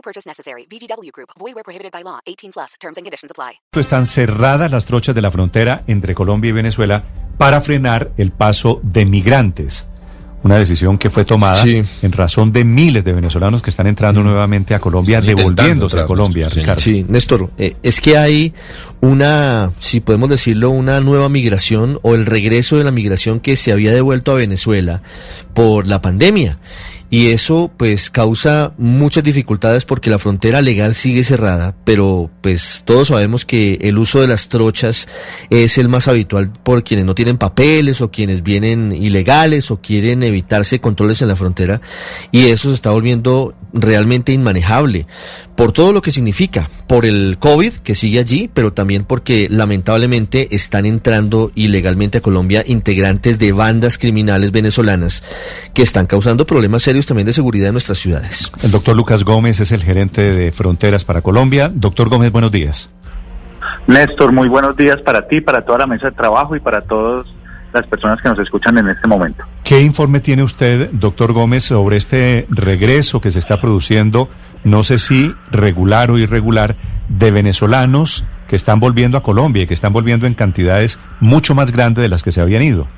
No purchase necessary. VGW Group. Void where prohibited by law. 18 plus. Terms and conditions apply. Están cerradas las trochas de la frontera entre Colombia y Venezuela para frenar el paso de migrantes. Una decisión que fue tomada Sí. en razón de miles de venezolanos que están entrando nuevamente a Colombia, Están devolviéndose a Colombia, Néstor, sí. Ricardo. Sí, Néstor, eh, es que hay una, si podemos decirlo, una nueva migración o el regreso de la migración que se había devuelto a Venezuela por la pandemia. Y eso pues causa muchas dificultades porque la frontera legal sigue cerrada, pero pues todos sabemos que el uso de las trochas es el más habitual por quienes no tienen papeles o quienes vienen ilegales o quieren evitarse controles en la frontera. Y eso se está volviendo realmente inmanejable por todo lo que significa, por el COVID que sigue allí, pero también porque lamentablemente están entrando ilegalmente a Colombia integrantes de bandas criminales venezolanas que están causando problemas serios también de seguridad en nuestras ciudades. El doctor Lucas Gómez es el gerente de Fronteras para Colombia. Doctor Gómez, buenos días. Néstor, muy buenos días para ti, para toda la mesa de trabajo y para todas las personas que nos escuchan en este momento. ¿Qué informe tiene usted, doctor Gómez, sobre este regreso que se está produciendo, no sé si regular o irregular, de venezolanos que están volviendo a Colombia y que están volviendo en cantidades mucho más grandes de las que se habían ido?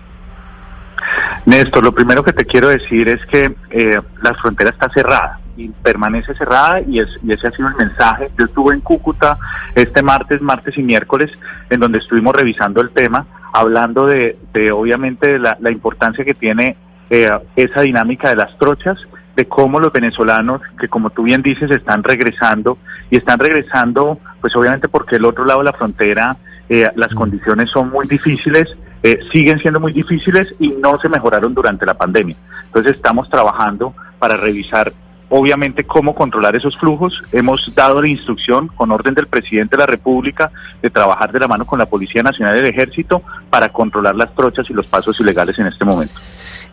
Néstor, lo primero que te quiero decir es que eh, la frontera está cerrada y permanece cerrada y, es, y ese ha sido el mensaje. Yo estuve en Cúcuta este martes, martes y miércoles, en donde estuvimos revisando el tema, hablando de, de obviamente de la, la importancia que tiene eh, esa dinámica de las trochas, de cómo los venezolanos, que como tú bien dices, están regresando y están regresando, pues obviamente porque el otro lado de la frontera eh, las condiciones son muy difíciles, eh, siguen siendo muy difíciles y no se mejoraron durante la pandemia. Entonces estamos trabajando para revisar obviamente cómo controlar esos flujos. Hemos dado la instrucción con orden del presidente de la República de trabajar de la mano con la Policía Nacional y el Ejército para controlar las trochas y los pasos ilegales en este momento.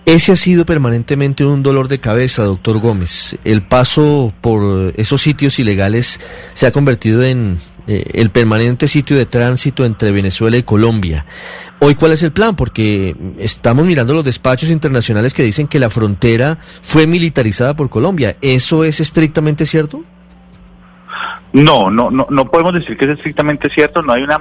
Ese ha sido permanentemente un dolor de cabeza, doctor Gómez. El paso por esos sitios ilegales se ha convertido en eh, el permanente sitio de tránsito entre Venezuela y Colombia. Hoy, ¿cuál es el plan? Porque estamos mirando los despachos internacionales que dicen que la frontera fue militarizada por Colombia. ¿Eso es estrictamente cierto? No, no, no, no podemos decir que es estrictamente cierto, no hay una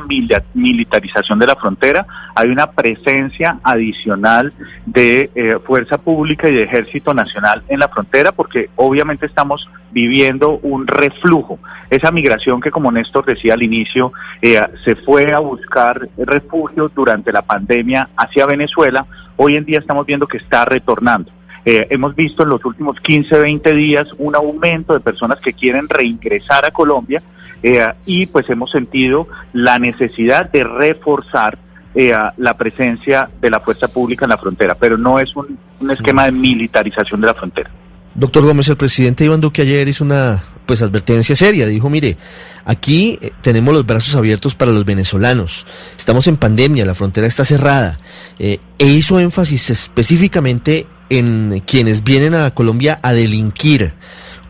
militarización de la frontera, hay una presencia adicional de eh, fuerza pública y de ejército nacional en la frontera porque obviamente estamos viviendo un reflujo. Esa migración que como Néstor decía al inicio, eh, se fue a buscar refugio durante la pandemia hacia Venezuela, hoy en día estamos viendo que está retornando. Eh, hemos visto en los últimos 15, 20 días un aumento de personas que quieren reingresar a Colombia eh, y pues hemos sentido la necesidad de reforzar eh, la presencia de la fuerza pública en la frontera, pero no es un, esquema de militarización de la frontera. Doctor Gómez, el presidente Iván Duque ayer hizo una pues advertencia seria. Dijo, mire, aquí tenemos los brazos abiertos para los venezolanos. Estamos en pandemia, la frontera está cerrada. E hizo énfasis específicamente en quienes vienen a Colombia a delinquir.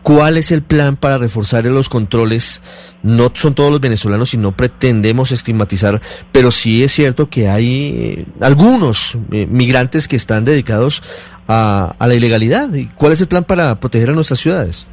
¿Cuál es el plan para reforzar los controles? No son todos los venezolanos y no pretendemos estigmatizar, pero sí es cierto que hay eh, algunos eh, migrantes que están dedicados a, a la ilegalidad. ¿Y ¿Cuál es el plan para proteger a nuestras ciudades?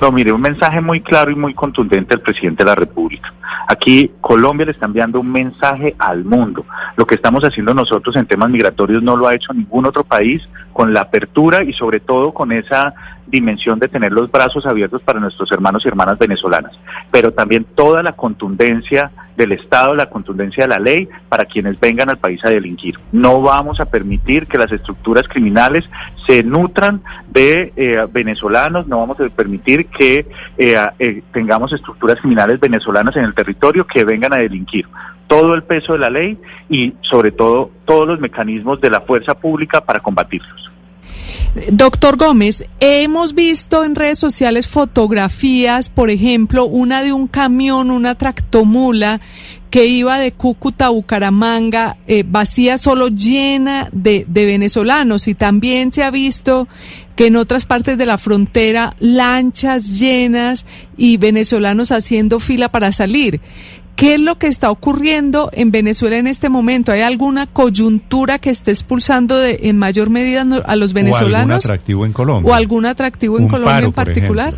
No, mire, un mensaje muy claro y muy contundente al presidente de la República. Aquí Colombia le está enviando un mensaje al mundo. Lo que estamos haciendo nosotros en temas migratorios no lo ha hecho ningún otro país con la apertura y sobre todo con esa dimensión de tener los brazos abiertos para nuestros hermanos y hermanas venezolanas, pero también toda la contundencia del Estado, la contundencia de la ley para quienes vengan al país a delinquir. No vamos a permitir que las estructuras criminales se nutran de eh, venezolanos, no vamos a permitir que eh, eh, tengamos estructuras criminales venezolanas en el territorio que vengan a delinquir. Todo el peso de la ley y sobre todo todos los mecanismos de la fuerza pública para combatirlos. Doctor Gómez, hemos visto en redes sociales fotografías, por ejemplo, una de un camión, una tractomula que iba de Cúcuta a Bucaramanga, eh, vacía, solo llena de, de venezolanos. Y también se ha visto que en otras partes de la frontera, lanchas llenas y venezolanos haciendo fila para salir. ¿Qué es lo que está ocurriendo en Venezuela en este momento? ¿Hay alguna coyuntura que esté expulsando de, en mayor medida no- a los ¿O algún venezolanos? atractivo en Colombia? ¿O algún atractivo en Colombia paro, en particular?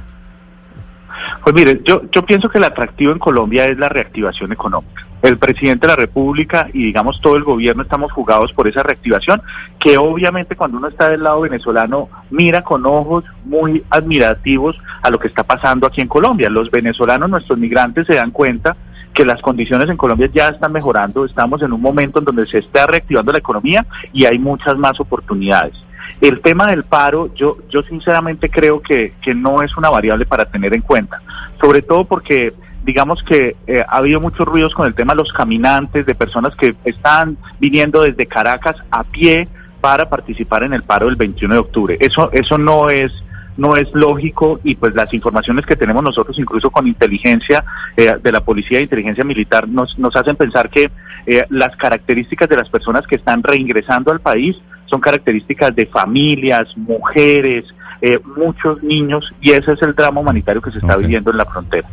Pues mire, yo, yo pienso que el atractivo en Colombia es la reactivación económica. El presidente de la República y digamos todo el gobierno estamos jugados por esa reactivación que obviamente cuando uno está del lado venezolano mira con ojos muy admirativos a lo que está pasando aquí en Colombia. Los venezolanos, nuestros migrantes se dan cuenta que las condiciones en Colombia ya están mejorando, estamos en un momento en donde se está reactivando la economía y hay muchas más oportunidades. El tema del paro, yo, yo sinceramente creo que, que no es una variable para tener en cuenta, sobre todo porque digamos que eh, ha habido muchos ruidos con el tema de los caminantes, de personas que están viniendo desde Caracas a pie para participar en el paro del 21 de octubre. Eso, eso no es no es lógico y pues las informaciones que tenemos nosotros incluso con inteligencia eh, de la policía e inteligencia militar nos, nos hacen pensar que eh, las características de las personas que están reingresando al país son características de familias, mujeres, eh, muchos niños y ese es el drama humanitario que se está viviendo en la frontera.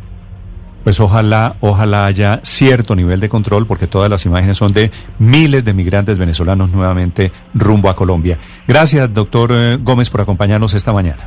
Pues ojalá, ojalá haya cierto nivel de control, porque todas las imágenes son de miles de migrantes venezolanos nuevamente rumbo a Colombia. Gracias, doctor eh, Gómez, por acompañarnos esta mañana.